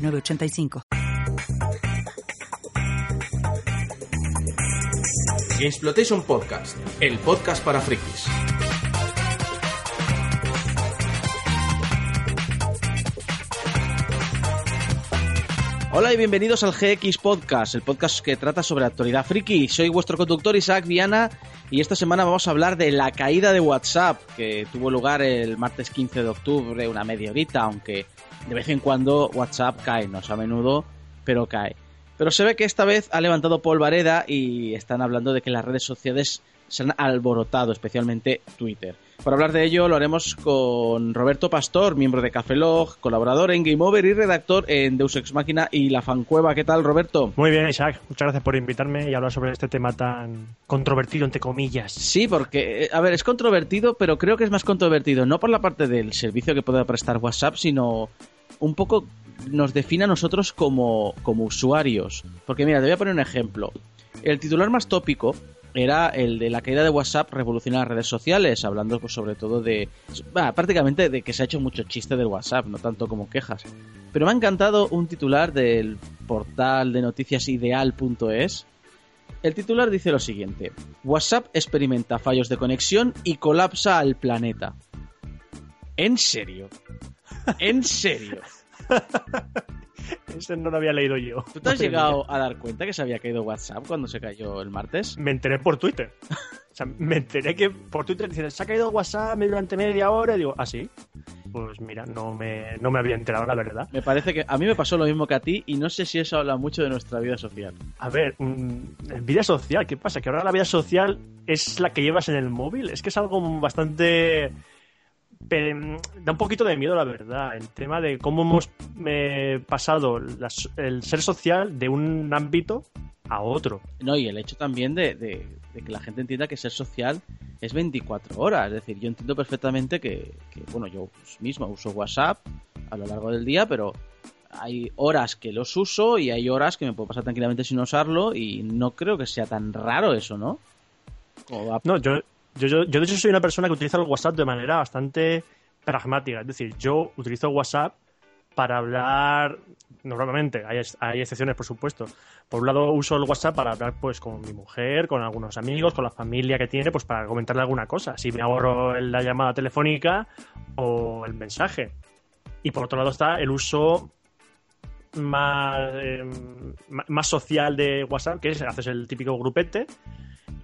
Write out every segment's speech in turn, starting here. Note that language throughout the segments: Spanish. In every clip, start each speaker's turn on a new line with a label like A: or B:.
A: 985.
B: Exploitation Podcast, el podcast para frikis. Hola y bienvenidos al GX Podcast, el podcast que trata sobre actualidad friki. Soy vuestro conductor Isaac Viana y esta semana vamos a hablar de la caída de WhatsApp que tuvo lugar el martes 15 de octubre, una media horita, aunque de vez en cuando WhatsApp cae, no es a menudo, pero cae. Pero se ve que esta vez ha levantado polvareda y están hablando de que las redes sociales se han alborotado, especialmente Twitter. Para hablar de ello lo haremos con Roberto Pastor, miembro de Cafelog, colaborador en Game Over y redactor en Deus Ex Máquina y La Fancueva. ¿Qué tal, Roberto?
C: Muy bien, Isaac. Muchas gracias por invitarme y hablar sobre este tema tan controvertido, entre comillas.
B: Sí, porque, eh, a ver, es controvertido, pero creo que es más controvertido no por la parte del servicio que pueda prestar WhatsApp, sino un poco nos define a nosotros como, como usuarios. Porque mira, te voy a poner un ejemplo. El titular más tópico era el de la caída de WhatsApp revoluciona las redes sociales, hablando pues, sobre todo de, prácticamente de que se ha hecho mucho chiste del WhatsApp, no tanto como quejas. Pero me ha encantado un titular del portal de noticias ideal.es. El titular dice lo siguiente, WhatsApp experimenta fallos de conexión y colapsa al planeta. ¿En serio? ¿En serio?
C: Ese no lo había leído yo.
B: ¿Tú te has llegado a dar cuenta que se había caído WhatsApp cuando se cayó el martes?
C: Me enteré por Twitter. O sea, me enteré que por Twitter dicen, se ha caído WhatsApp durante media hora. Y digo, ¿ah, sí? Pues mira, no me, no me había enterado, la verdad.
B: Me parece que a mí me pasó lo mismo que a ti y no sé si eso habla mucho de nuestra vida social.
C: A ver, mm, vida social, ¿qué pasa? Que ahora la vida social es la que llevas en el móvil. Es que es algo bastante da un poquito de miedo, la verdad, el tema de cómo hemos eh, pasado el ser social de un ámbito a otro.
B: No, y el hecho también de, que la gente entienda que ser social es 24 horas. Es decir, yo entiendo perfectamente que, bueno, yo mismo uso WhatsApp a lo largo del día, pero hay horas que los uso y hay horas que me puedo pasar tranquilamente sin usarlo y no creo que sea tan raro eso, ¿no?
C: No, yo, yo, yo, de hecho soy una persona que utiliza el WhatsApp de manera bastante pragmática. Es decir, yo utilizo WhatsApp para hablar normalmente, hay, hay, excepciones por supuesto. Por un lado uso el WhatsApp para hablar pues con mi mujer, con algunos amigos, con la familia que tiene, pues para comentarle alguna cosa. Si me ahorro la llamada telefónica o el mensaje. Y por otro lado está el uso más, em, más social de WhatsApp, que es haces el típico grupete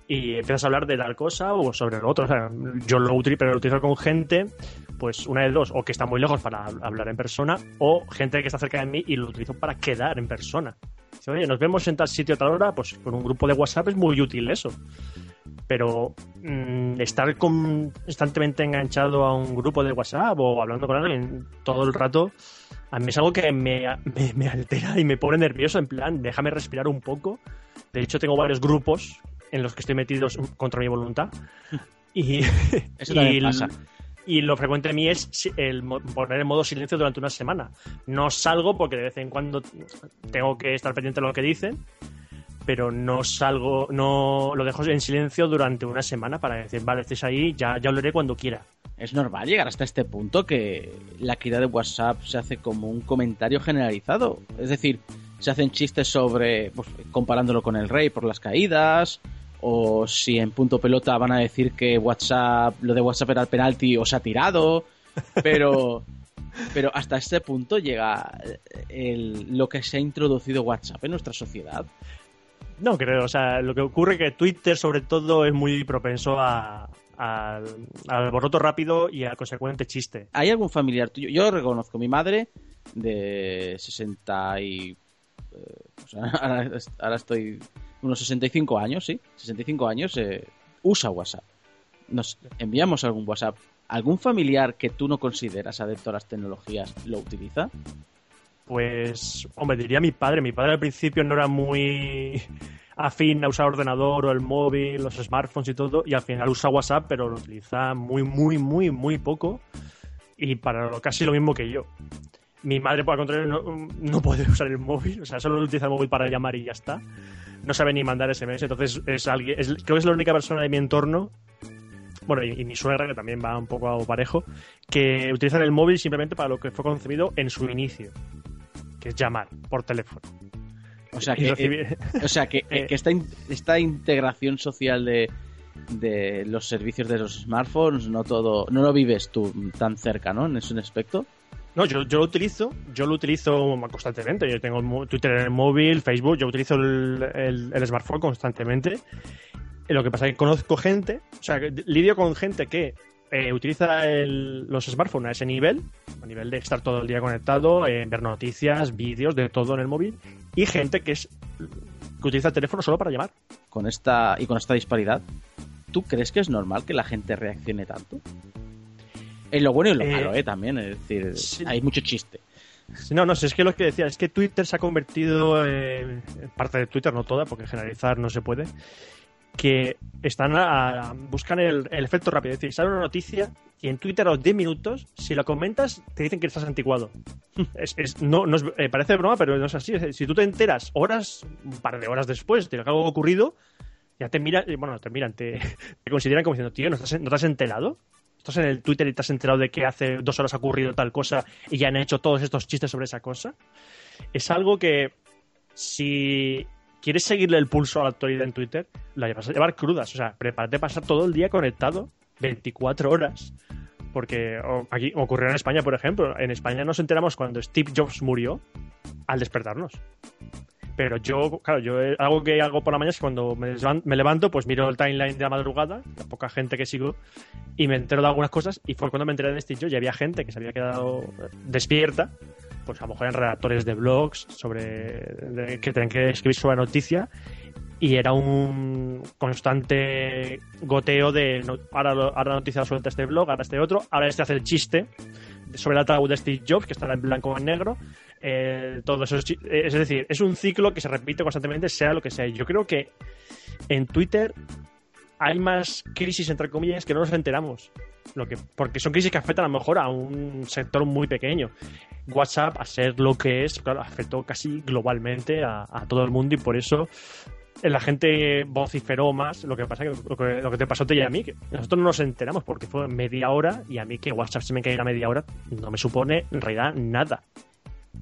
C: y empiezas a hablar de tal cosa o sobre lo otro. O sea, yo lo utilizo, pero lo utilizo con gente, pues una de dos, o que está muy lejos para hablar en persona, o gente que está cerca de mí y lo utilizo para quedar en persona. Oye, nos vemos en tal sitio a tal hora, pues con un grupo de WhatsApp es muy útil eso. Pero mm, estar constantemente enganchado a un grupo de WhatsApp o hablando con alguien todo el rato, a mí es algo que me, me altera y me pone nervioso, en plan, déjame respirar un poco. De hecho, tengo varios grupos en los que estoy metido contra mi voluntad. Y,
B: Eso también pasa.
C: Y lo frecuente a mí es el poner en modo silencio durante una semana. No salgo porque de vez en cuando tengo que estar pendiente de lo que dicen, pero no salgo, no lo dejo en silencio durante una semana para decir, vale, estés ahí, ya, ya hablaré cuando quiera.
B: Es normal llegar hasta este punto que la caída de WhatsApp se hace como un comentario generalizado. Es decir, se hacen chistes sobre, pues, comparándolo con el rey por las caídas, o si en punto pelota van a decir que WhatsApp, lo de WhatsApp era el penalti o se ha tirado, pero, pero hasta este punto llega el, lo que se ha introducido WhatsApp en nuestra sociedad.
C: No creo, o sea, lo que ocurre es que Twitter sobre todo es muy propenso a, al, al rápido y al consecuente chiste.
B: ¿Hay algún familiar tuyo? Yo reconozco, mi madre de 60 y... Eh, ahora estoy unos 65 años, sí, 65 años, eh, usa WhatsApp. Nos enviamos algún WhatsApp. ¿Algún familiar que tú no consideras adepto a las tecnologías lo utiliza?
C: Pues, hombre, diría mi padre. Mi padre al principio no era muy afín a usar ordenador o el móvil, los smartphones y todo, y al final usa WhatsApp, pero lo utiliza muy, muy, muy, muy poco y para casi lo mismo que yo. Mi madre, por el contrario, no, puede usar el móvil, o sea, solo utiliza el móvil para llamar y ya está. No sabe ni mandar SMS, entonces es alguien, creo que es la única persona de mi entorno bueno, y, mi suegra, que también va un poco a parejo, que utilizan el móvil simplemente para lo que fue concebido en su inicio, que es llamar por teléfono.
B: O sea que, eh, o sea que, eh, esta, esta integración social de, de los servicios de los smartphones no todo no lo vives tú tan cerca, ¿no? En ese aspecto.
C: No, yo, lo utilizo, yo lo utilizo constantemente. Yo tengo Twitter en el móvil, Facebook, yo utilizo el, el smartphone constantemente. Lo que pasa es que conozco gente, o sea, lidio con gente que eh, utiliza los smartphones a ese nivel, a nivel de estar todo el día conectado, eh, ver noticias, vídeos, de todo en el móvil, y gente que es que utiliza el teléfono solo para llamar.
B: Con esta y con esta disparidad, ¿tú crees que es normal que la gente reaccione tanto? En lo bueno y en lo eh, malo, ¿eh? También, es decir, hay mucho chiste.
C: No, no, es que lo que decía es que Twitter se ha convertido en parte de Twitter, no toda, porque generalizar no se puede, que están a, buscan el, efecto rápido. Es decir, sale una noticia y en Twitter a los 10 minutos, si lo comentas, te dicen que estás anticuado. es, no, no eh, parece broma, pero no es así. si tú te enteras horas, un par de horas después de algo ocurrido, ya te miran, eh, bueno, te miran, te, consideran como diciendo, tío, ¿no, estás, ¿no te has enterado? Estás en el Twitter y te has enterado de que hace dos horas ha ocurrido tal cosa y ya han hecho todos estos chistes sobre esa cosa. Es algo que si quieres seguirle el pulso a la actualidad en Twitter, la vas a llevar crudas. O sea, prepárate a pasar todo el día conectado, 24 horas. Porque aquí ocurrió en España, por ejemplo. En España nos enteramos cuando Steve Jobs murió al despertarnos. Pero yo, claro, yo eh, algo que hago por la mañana es cuando me levanto, pues miro el timeline de la madrugada, la poca gente que sigo, y me entero de algunas cosas. Y fue cuando me enteré de Steve Jobs y había gente que se había quedado despierta pues a lo mejor en redactores de blogs sobre que tienen que escribir sobre la noticia y era un constante goteo de ahora, la noticia suelta este blog, ahora este otro, ahora este hace el chiste sobre el ataúd de Steve Jobs que estará en blanco o en negro eh, todo eso es, es decir, es un ciclo que se repite constantemente sea lo que sea. Yo creo que en Twitter hay más crisis entre comillas que no nos enteramos lo que, porque son crisis que afectan a lo mejor a un sector muy pequeño. WhatsApp, a ser lo que es, claro, afectó casi globalmente a, todo el mundo y por eso la gente vociferó más. Lo que pasa que lo que, lo que te pasó a ti y a mí, que nosotros no nos enteramos porque fue media hora y a mí que WhatsApp se me caiga media hora no me supone en realidad nada.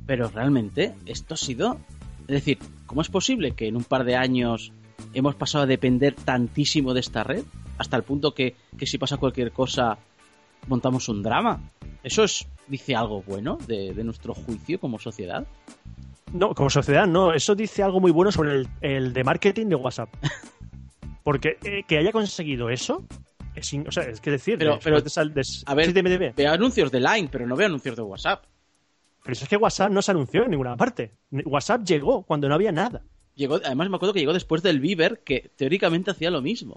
B: Pero realmente esto ha sido... Es decir, ¿cómo es posible que en un par de años hemos pasado a depender tantísimo de esta red? hasta el punto que, si pasa cualquier cosa montamos un drama. ¿Eso es, dice algo bueno de, nuestro juicio como sociedad?
C: No, como sociedad no. Eso dice algo muy bueno sobre el, de marketing de WhatsApp. Porque eh, que haya conseguido eso, es, o sea, es que decir,
B: pero, a ver, veo anuncios de Line, pero no veo anuncios de WhatsApp.
C: Pero eso es que WhatsApp no se anunció en ninguna parte. WhatsApp llegó cuando no había nada.
B: Llegó, además me acuerdo que llegó después del Viber, que teóricamente hacía lo mismo.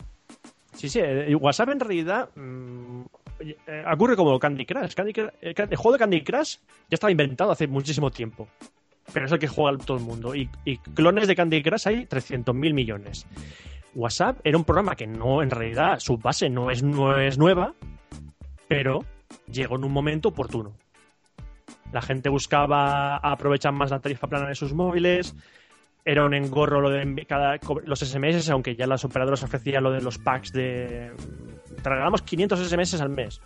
C: Sí, sí, eh, WhatsApp en realidad mm, eh, ocurre como Candy Crush. Eh, el juego de Candy Crush ya estaba inventado hace muchísimo tiempo. Pero es el que juega todo el mundo. Y, clones de Candy Crush hay 300.000 millones. WhatsApp era un programa que no, en realidad, su base no es, no es nueva, pero llegó en un momento oportuno. La gente buscaba aprovechar más la tarifa plana de sus móviles, era un engorro lo de cada, los SMS, aunque ya las operadoras ofrecían lo de los packs de... Te regalamos 500 SMS al mes.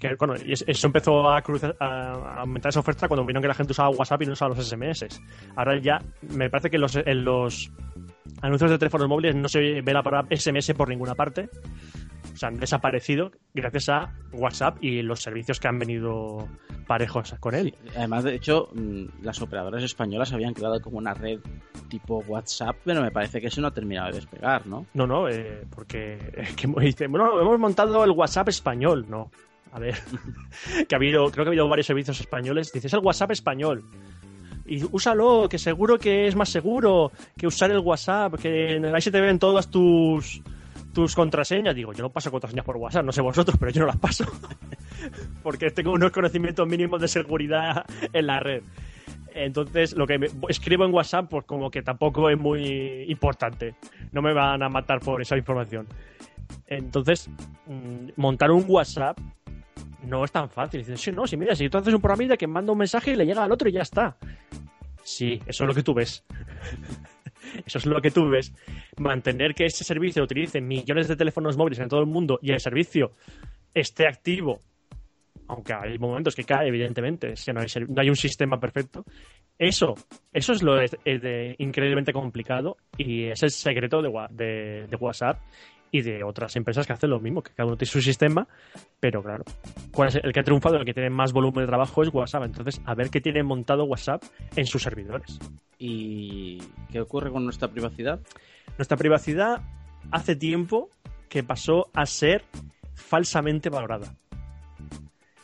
C: Que, bueno, eso empezó a, a, aumentar esa oferta cuando vieron que la gente usaba WhatsApp y no usaba los SMS. Ahora ya me parece que los, en los anuncios de teléfonos móviles no se ve la palabra SMS por ninguna parte o sea, han desaparecido gracias a WhatsApp y los servicios que han venido parejos con él.
B: además, de hecho, mm, las operadoras españolas habían creado como una red tipo WhatsApp, pero me parece que eso no ha terminado de despegar, ¿no?
C: No, no, eh, porque que, bueno, hemos montado el WhatsApp español, no. A ver, que ha habido, creo que ha habido varios servicios españoles. Dices el WhatsApp español y úsalo, que seguro que es más seguro que usar el WhatsApp, que ahí se te ven todas tus tus contraseñas. Digo, yo no paso contraseñas por WhatsApp, no sé vosotros, pero yo no las paso. Porque tengo unos conocimientos mínimos de seguridad en la red. Entonces, lo que escribo en WhatsApp, pues como que tampoco es muy importante. No me van a matar por esa información. Entonces, mm, montar un WhatsApp no es tan fácil. Dices, sí, no, si mira, si tú haces un programita que manda un mensaje y le llega al otro y ya está. Sí, eso es lo que tú ves. eso es lo que tú ves. Mantener que ese servicio utilice millones de teléfonos móviles en todo el mundo y el servicio esté activo, aunque hay momentos que cae, evidentemente, es que no hay, un sistema perfecto. Eso, eso es lo de, increíblemente complicado y es el secreto de WhatsApp y de otras empresas que hacen lo mismo, que cada uno tiene su sistema, pero claro, ¿cuál es el que ha triunfado, el que tiene más volumen de trabajo es WhatsApp. Entonces, a ver qué tiene montado WhatsApp en sus servidores.
B: ¿Y qué ocurre con nuestra privacidad?
C: Nuestra privacidad hace tiempo que pasó a ser falsamente valorada.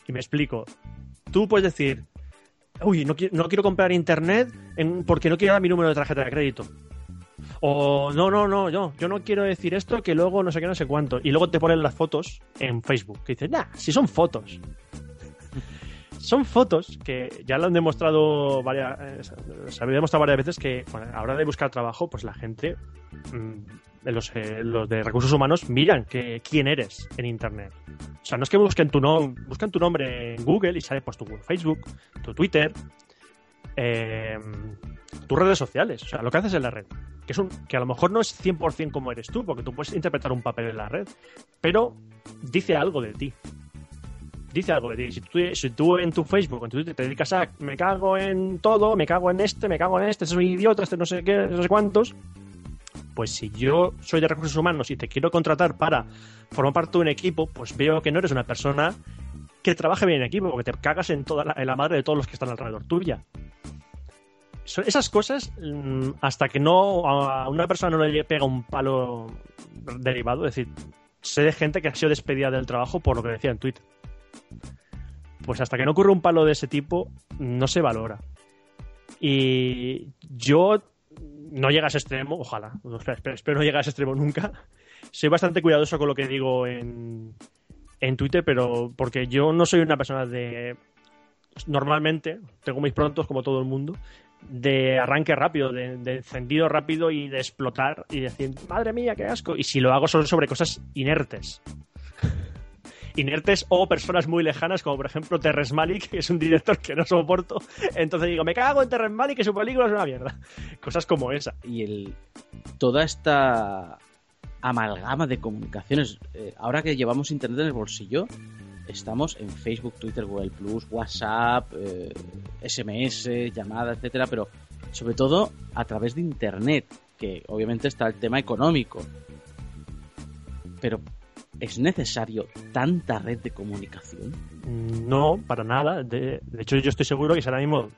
C: Y me explico. Tú puedes decir, uy, no, no quiero comprar internet porque no quiero dar mi número de tarjeta de crédito. O no, no, no, yo, yo no quiero decir esto que luego no sé qué, no sé cuánto. Y luego te ponen las fotos en Facebook. Que dices, nah, si son fotos. son fotos que ya lo han demostrado varias, eh, se había demostrado varias veces que bueno, a la hora de buscar trabajo, pues la gente, mm, los, eh, los, de recursos humanos, miran que, quién eres en Internet. O sea, no es que busquen tu, nombre buscan tu nombre en Google y sale pues tu Facebook, tu Twitter, eh, tus redes sociales, o sea, lo que haces en la red. Que, es un, que a lo mejor no es 100% como eres tú, porque tú puedes interpretar un papel en la red, pero dice algo de ti. Dice algo de ti. Si tú, en tu Facebook, en tu Twitter, te dedicas a me cago en todo, me cago en este, me cago en este, soy idiota, este no sé qué, no sé cuántos, pues si yo soy de recursos humanos y te quiero contratar para formar parte de un equipo, pues veo que no eres una persona que trabaje bien en equipo, porque te cagas en, toda en la madre de todos los que están alrededor tuya esas cosas, mm, hasta que no a una persona no le pega un palo derivado, es decir, sé de gente que ha sido despedida del trabajo por lo que decía en Twitter. Pues hasta que no ocurre un palo de ese tipo, no se valora. Y yo no llega a ese extremo, ojalá, espero, no llegar a ese extremo nunca. Soy bastante cuidadoso con lo que digo en, en Twitter, pero porque yo no soy una persona de normalmente tengo mis prontos como todo el mundo de arranque rápido, de, encendido rápido y de explotar y decir, madre mía, qué asco. Y si lo hago solo sobre cosas inertes. inertes o personas muy lejanas, como por ejemplo Terrence Malick, que es un director que no soporto. Entonces digo, me cago en Terrence Malick, que su película es una mierda. Cosas como esa.
B: Y el toda esta amalgama de comunicaciones, eh, ahora que llevamos internet en el bolsillo, estamos en Facebook, Twitter, Google Plus, WhatsApp, SMS, eh, llamadas, etcétera, pero sobre todo a través de Internet, que obviamente está el tema económico. Pero ¿Es necesario tanta red de comunicación?
C: No, para nada. De, hecho, yo estoy seguro que si ahora mismo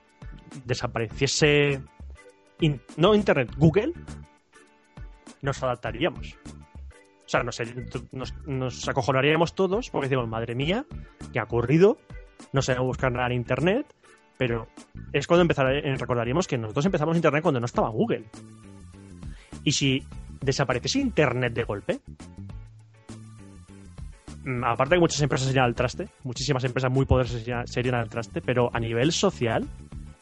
C: desapareciese no Internet, Google, nos adaptaríamos. O sea, nos, nos, acojonaríamos todos porque decimos, madre mía, ¿qué ha ocurrido? No sabemos buscar nada en Internet, pero es cuando eh, recordaríamos que nosotros empezamos Internet cuando no estaba Google. Y si desapareciese Internet de golpe, mm, aparte que muchas empresas serían al traste, muchísimas empresas muy poderosas serían al traste, pero a nivel social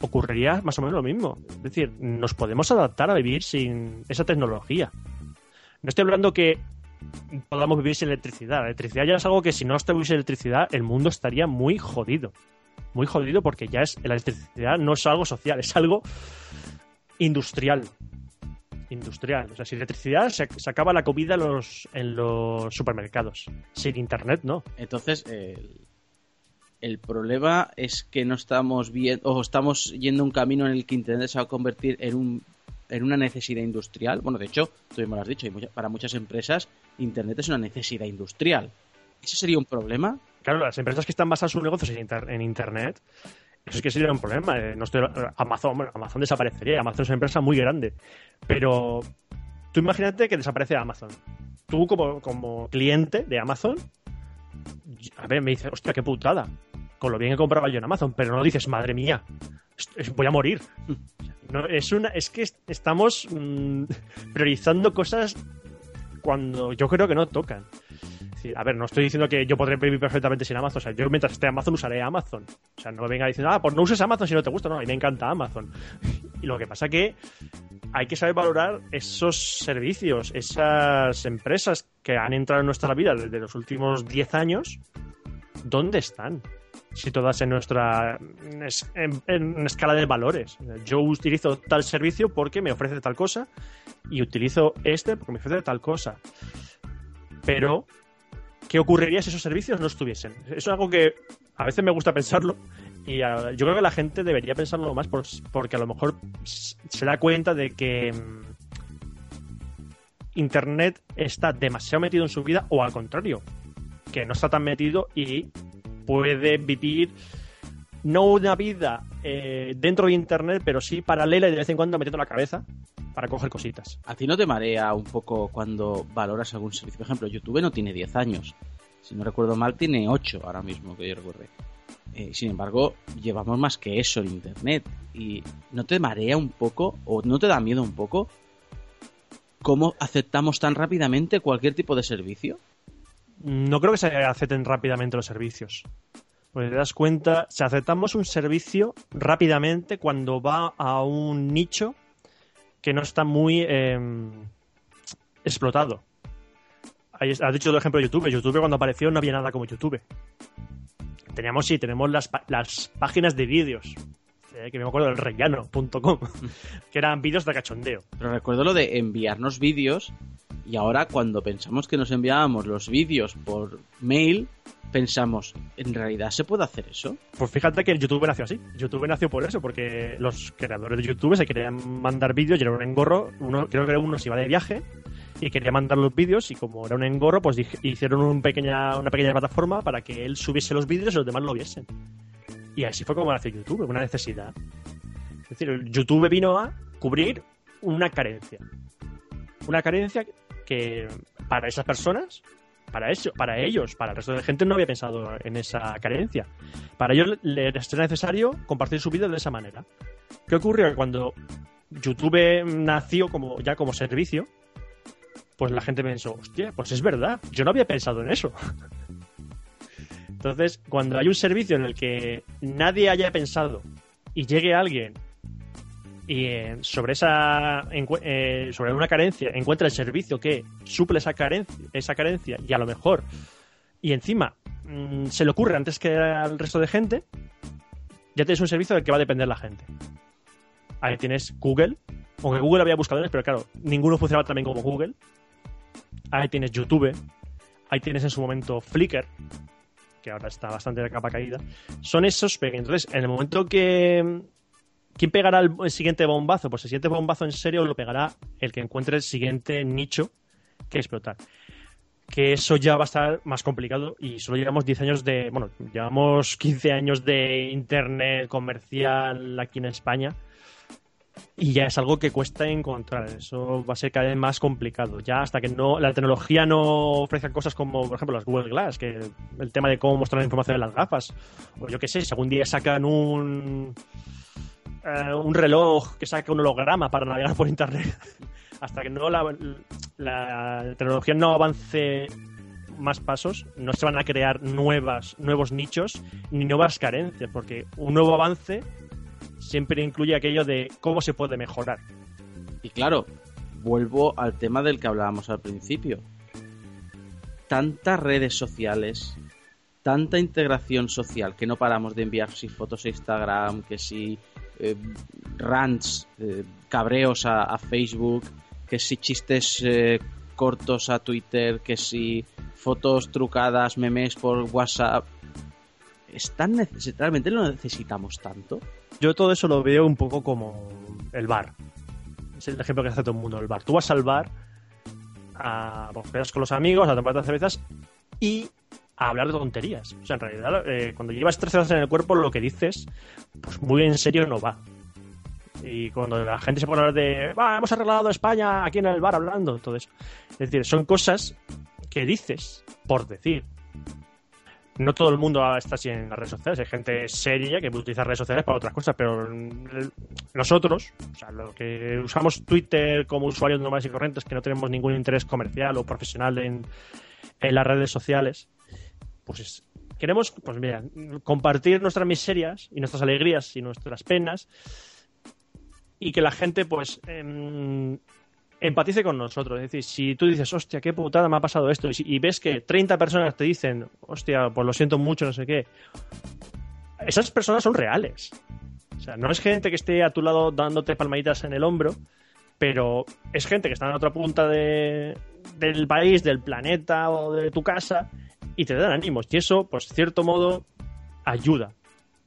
C: ocurriría más o menos lo mismo. Es decir, nos podemos adaptar a vivir sin esa tecnología. No estoy hablando que podamos vivir sin electricidad. La electricidad ya es algo que si no estuviese electricidad, el mundo estaría muy jodido. Muy jodido porque ya es la electricidad no es algo social, es algo industrial. Industrial. O sea, sin electricidad se, acaba la comida en los, supermercados. Sin internet, no.
B: Entonces, el problema es que no estamos viendo, o estamos yendo un camino en el que internet se va a convertir en un en una necesidad industrial. Bueno, de hecho, tú mismo lo has dicho, para muchas empresas Internet es una necesidad industrial. ¿Eso sería un problema?
C: Claro, las empresas que están basadas sus negocios en, Internet, eso es que sería un problema. Eh, Amazon, bueno, Amazon desaparecería. Amazon es una empresa muy grande. Pero tú imagínate que desaparece Amazon. Tú como, como cliente de Amazon, a ver, me dices, hostia, qué putada. Con lo bien que compraba yo en Amazon, pero no dices, madre mía, voy a morir. No, es, una, es que estamos mm, priorizando cosas cuando yo creo que no tocan. a ver, no estoy diciendo que yo podré vivir perfectamente sin Amazon. O sea, yo mientras esté Amazon usaré Amazon. O sea, no me venga diciendo, ah, pues no uses Amazon si no te gusta. No, a mí me encanta Amazon. Y lo que pasa que hay que saber valorar esos servicios, esas empresas que han entrado en nuestra vida desde los últimos 10 años. ¿Dónde están? Si todas en nuestra en, en escala de valores. Yo utilizo tal servicio porque me ofrece tal cosa y utilizo este porque me ofrece tal cosa. Pero, ¿qué ocurriría si esos servicios no estuviesen? Eso es algo que a veces me gusta pensarlo y yo creo que la gente debería pensarlo más porque a lo mejor se da cuenta de que mm, Internet está demasiado metido en su vida o al contrario, que no está tan metido y puede vivir no una vida eh, dentro de Internet, pero sí paralela y de vez en cuando metiendo la cabeza para coger cositas.
B: ¿A ti no te marea un poco cuando valoras algún servicio? Por ejemplo, YouTube no tiene 10 años. Si no recuerdo mal, tiene 8 ahora mismo, que yo recuerde. Eh, sin embargo, llevamos más que eso en Internet. ¿Y no te marea un poco o no te da miedo un poco cómo aceptamos tan rápidamente cualquier tipo de servicio?
C: No creo que se acepten rápidamente los servicios. Porque te das cuenta, si aceptamos un servicio rápidamente cuando va a un nicho que no está muy em, explotado. Has dicho el ejemplo de YouTube. YouTube cuando apareció no había nada como YouTube. Teníamos, sí, tenemos las, las páginas de vídeos. Eh, que me acuerdo del rellano.com, que eran vídeos de cachondeo.
B: Pero recuerdo lo de enviarnos vídeos y ahora cuando pensamos que nos enviábamos los vídeos por mail, pensamos, ¿en realidad se puede hacer eso?
C: Pues fíjate que YouTube nació así. YouTube nació por eso, porque los creadores de YouTube se querían mandar vídeos y era un engorro. Uno, creo que uno se iba de viaje y quería mandar los vídeos y como era un engorro, pues hicieron un pequeña, una pequeña plataforma para que él subiese los vídeos y los demás lo viesen. Y así fue como nació YouTube, una necesidad. Es decir, YouTube vino a cubrir una carencia. Una carencia que para esas personas para eso, para ellos, para el resto de la gente no había pensado en esa carencia. Para ellos les era necesario compartir su vida de esa manera. ¿Qué ocurrió? Cuando YouTube nació como ya como servicio, pues la gente pensó, hostia, pues es verdad, yo no había pensado en eso. Entonces, cuando hay un servicio en el que nadie haya pensado y llegue alguien y eh, sobre esa eh, sobre una carencia encuentra el servicio que suple esa carencia, esa carencia y a lo mejor y encima mm, se le ocurre antes que al resto de gente, ya tienes un servicio del que va a depender la gente. Ahí tienes Google, aunque Google había buscadores, pero claro, ninguno funcionaba también como Google. Ahí tienes YouTube, ahí tienes en su momento Flickr, que ahora está bastante de capa caída. Son esos pequeños. Entonces, en el momento que ¿Quién pegará el, siguiente bombazo? Pues el siguiente bombazo en serio lo pegará el que encuentre el siguiente nicho que explotar. Que eso ya va a estar más complicado y solo llevamos 10 años de. Bueno, llevamos 15 años de internet comercial aquí en España y ya es algo que cuesta encontrar. Eso va a ser cada vez más complicado. Ya hasta que no la tecnología no ofrezca cosas como, por ejemplo, las Google Glass, que el tema de cómo mostrar la información de las gafas, o yo qué sé, si algún día sacan un eh, un reloj que saque un holograma para navegar por internet. Hasta que no la, tecnología no avance más pasos, no se van a crear nuevas, nuevos nichos ni nuevas carencias, porque un nuevo avance siempre incluye aquello de cómo se puede mejorar.
B: Y claro, vuelvo al tema del que hablábamos al principio. Tantas redes sociales, tanta integración social que no paramos de enviar si fotos a Instagram, que si eh, rants, eh, cabreos a, Facebook, que si chistes eh, cortos a Twitter, que si fotos trucadas, memes por WhatsApp. ¿Es ¿Realmente lo necesitamos tanto?
C: Yo todo eso lo veo un poco como el bar. Es el ejemplo que hace todo el mundo, el bar. Tú vas al bar, a, pues, con los amigos, a tomar cervezas y a hablar de tonterías. O sea, en realidad, eh, cuando llevas tres horas en el cuerpo, lo que dices, pues muy en serio no va. Y cuando la gente se pone a hablar de, va, hemos arreglado España aquí en el bar hablando, todo eso. Es decir, son cosas que dices por decir. no todo el mundo está así en las redes sociales. Hay gente seria que utiliza redes sociales para otras cosas, pero nosotros, o sea, lo que usamos Twitter como usuarios normales y corrientes, que no tenemos ningún interés comercial o profesional en, en las redes sociales, pues queremos, pues mira, compartir nuestras miserias y nuestras alegrías y nuestras penas y que la gente, pues, em, empatice con nosotros. Es decir, si tú dices, hostia, qué putada me ha pasado esto, y, ves que 30 personas te dicen, hostia, pues lo siento mucho, no sé qué, esas personas son reales. O sea, no es gente que esté a tu lado dándote palmaditas en el hombro, pero es gente que está en otra punta de, del país, del planeta o de tu casa y te dan ánimos. Y eso, pues, cierto modo, ayuda.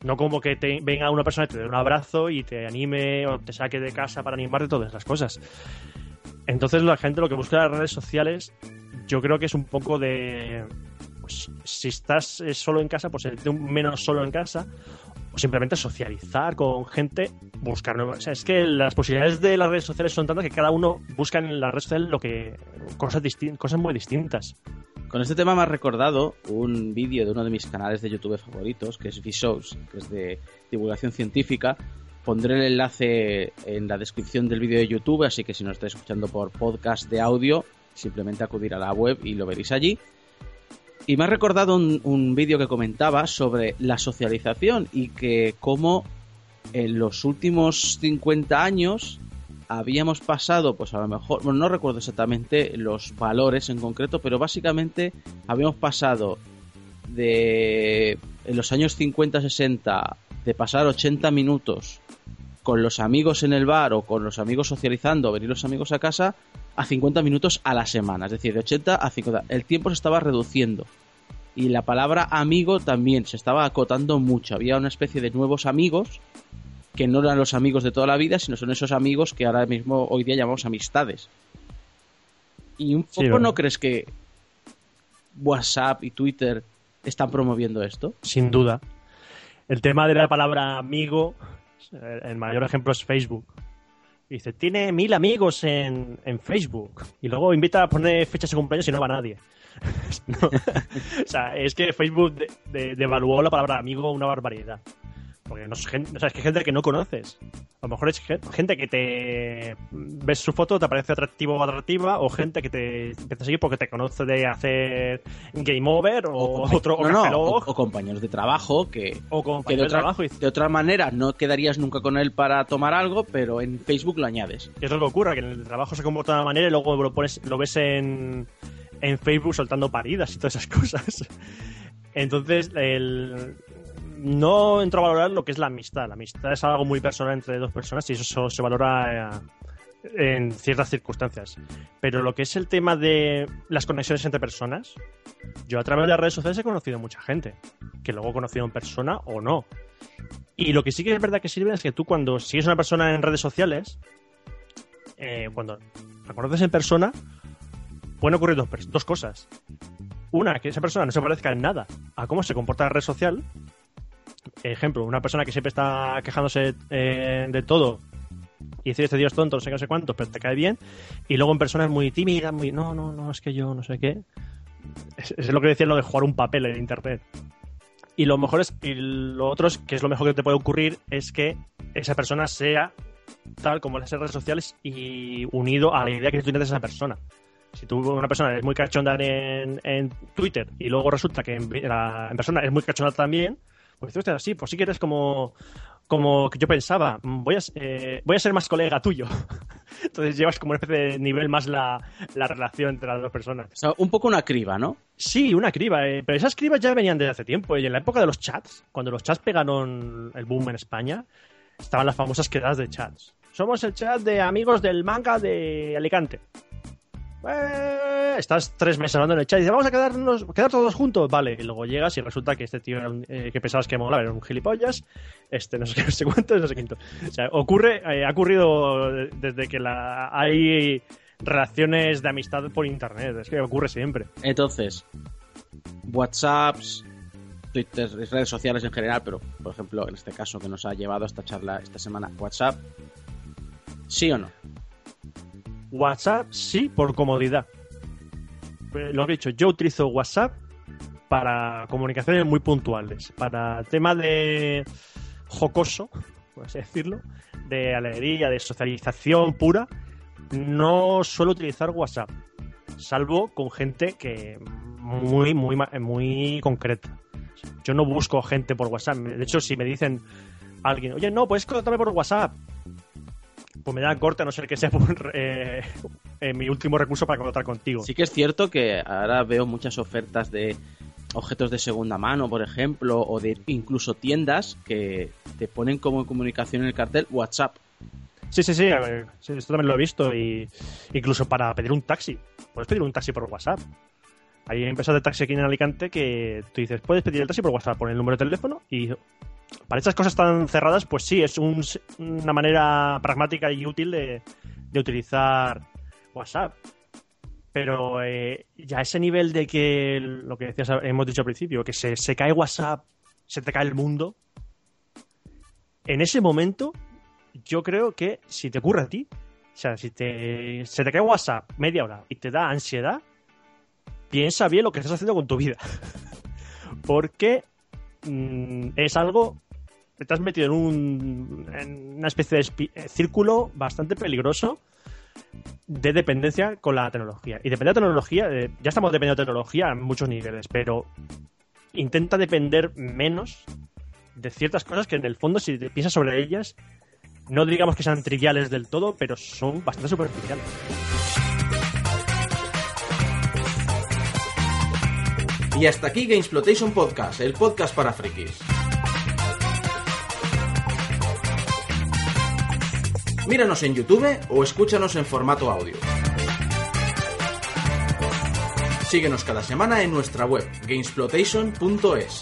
C: No como que te venga una persona y te dé un abrazo y te anime o te saque de casa para animarte todas esas cosas. Entonces la gente lo que busca en las redes sociales, yo creo que es un poco de... Pues, si estás eh, solo en casa, pues menos solo en casa, o simplemente socializar con gente, buscar nuevas... Es que las posibilidades de las redes sociales son tantas que cada uno busca en las redes sociales lo que... cosas, cosas muy distintas.
B: Con este tema me ha recordado un vídeo de uno de mis canales de YouTube favoritos, que es Vshows, que es de divulgación científica, Pondré el enlace en la descripción del vídeo de YouTube, así que si no estáis escuchando por podcast de audio, simplemente acudir a la web y lo veréis allí. Y me ha recordado un, vídeo que comentaba sobre la socialización y que como en los últimos 50 años habíamos pasado, pues a lo mejor, bueno, no recuerdo exactamente los valores en concreto, pero básicamente habíamos pasado de en los años 50-60 de pasar 80 minutos con los amigos en el bar o con los amigos socializando, venir los amigos a casa, a 50 minutos a la semana. Es decir, de 80 a 50. El tiempo se estaba reduciendo. Y la palabra amigo también se estaba acotando mucho. Había una especie de nuevos amigos que no eran los amigos de toda la vida, sino son esos amigos que ahora mismo hoy día llamamos amistades. ¿Y un poco no crees que WhatsApp y Twitter están promoviendo esto?
C: Sin duda. El tema de la palabra amigo el mayor ejemplo es Facebook. dice, tiene mil amigos en, Facebook. Y luego invita a poner fechas de cumpleaños y no va nadie. o sea, es que Facebook devaluó la palabra amigo una barbaridad. Porque no es, gente, o sea, es que gente que no conoces. A lo mejor es gente que te ves su foto, te parece atractivo o atractiva, o gente que te empieza a seguir porque te conoce de hacer game over o, otro
B: o, compañeros de trabajo que, de, otra, de otra manera no quedarías nunca con él para tomar algo, pero en Facebook lo añades.
C: Y es lo que ocurre, que en el trabajo se comporta de una manera y luego lo, pones, lo ves en, en Facebook soltando paridas y todas esas cosas. Entonces, el, no entro a valorar lo que es la amistad. La amistad es algo muy personal entre dos personas y eso se valora eh, en ciertas circunstancias. Pero lo que es el tema de las conexiones entre personas, yo a través de las redes sociales he conocido mucha gente, que luego he conocido en persona o no. Y lo que sí que es verdad que sirve es que tú cuando sigues a una persona en redes sociales, eh, cuando la conoces en persona, pueden ocurrir dos, dos cosas. Una, que esa persona no se parezca en nada a cómo se comporta la red social, ejemplo, una persona que siempre está quejándose eh, de todo y decir este es tonto, no sé qué, no sé cuánto, pero te cae bien, y luego en personas muy tímidas, muy, no, no, no, es que yo no sé qué. Es, lo que decía lo de jugar un papel en internet. Y lo mejor es, y lo otro es, que es lo mejor que te puede ocurrir, es que esa persona sea tal como las redes sociales y unido a la idea que tú tienes esa persona. Si tú, una persona es muy cachonda en, en Twitter y luego resulta que en persona es muy cachonda también, pues usted así, pues sí que eres como, como yo pensaba, voy a, eh, voy a ser más colega tuyo. Entonces llevas como una especie de nivel más la, relación entre las dos personas.
B: O sea, un poco una criba, ¿no?
C: Sí, una criba. Eh, pero esas cribas ya venían desde hace tiempo. Y en la época de los chats, cuando los chats pegaron el boom en España, estaban las famosas quedadas de chats. Somos el chat de amigos del manga de Alicante. Eh, estás tres meses hablando en el chat y dices, vamos a quedarnos, quedar todos juntos. Vale, y luego llegas y resulta que este tío eh, que pensabas que molaba era un gilipollas, este no sé qué, no sé cuánto, no sé quinto. O sea, ocurre, eh, ha ocurrido desde que la, hay relaciones de amistad por internet, es que ocurre siempre.
B: Entonces, WhatsApps, Twitter, redes sociales en general, pero por ejemplo, en este caso que nos ha llevado esta charla esta semana, WhatsApp, ¿sí o no?
C: WhatsApp sí por comodidad. Lo he dicho, yo utilizo WhatsApp para comunicaciones muy puntuales. Para tema de jocoso, por así decirlo, de alegría, de socialización pura, no suelo utilizar WhatsApp, salvo con gente que muy, muy, muy concreta. Yo no busco gente por WhatsApp. De hecho, si me dicen alguien, oye, no, puedes contactarme por WhatsApp, pues me da corte a no ser que sea eh, mi último recurso para contactar contigo.
B: Sí que es cierto que ahora veo muchas ofertas de objetos de segunda mano, por ejemplo, o de incluso tiendas que te ponen como comunicación en el cartel WhatsApp.
C: Sí, sí, sí, esto también lo he visto. Y incluso para pedir un taxi. Puedes pedir un taxi por WhatsApp. Hay empresas de taxi aquí en Alicante que tú dices, puedes pedir el taxi por WhatsApp, pon el número de teléfono y para estas cosas tan cerradas, pues sí, es una manera pragmática y útil de, utilizar WhatsApp. Pero eh, ya ese nivel de que lo que decías, hemos dicho al principio, que se, se cae WhatsApp, se te cae el mundo. En ese momento, yo creo que si te ocurre a ti, o sea, si te, se te cae WhatsApp media hora y te da ansiedad, piensa bien lo que estás haciendo con tu vida. Porque mm, es algo te has metido en, un, en una especie de eh, círculo bastante peligroso de dependencia con la tecnología. Y depender de tecnología, eh, ya estamos dependiendo de tecnología en muchos niveles, pero intenta depender menos de ciertas cosas que en el fondo, si piensas sobre ellas, no digamos que sean triviales del todo, pero son bastante superficiales.
D: Y hasta aquí Gamesplotation Podcast, el podcast para frikis. Míranos en YouTube o escúchanos en formato audio. Síguenos cada semana en nuestra web, gamesplotation.es.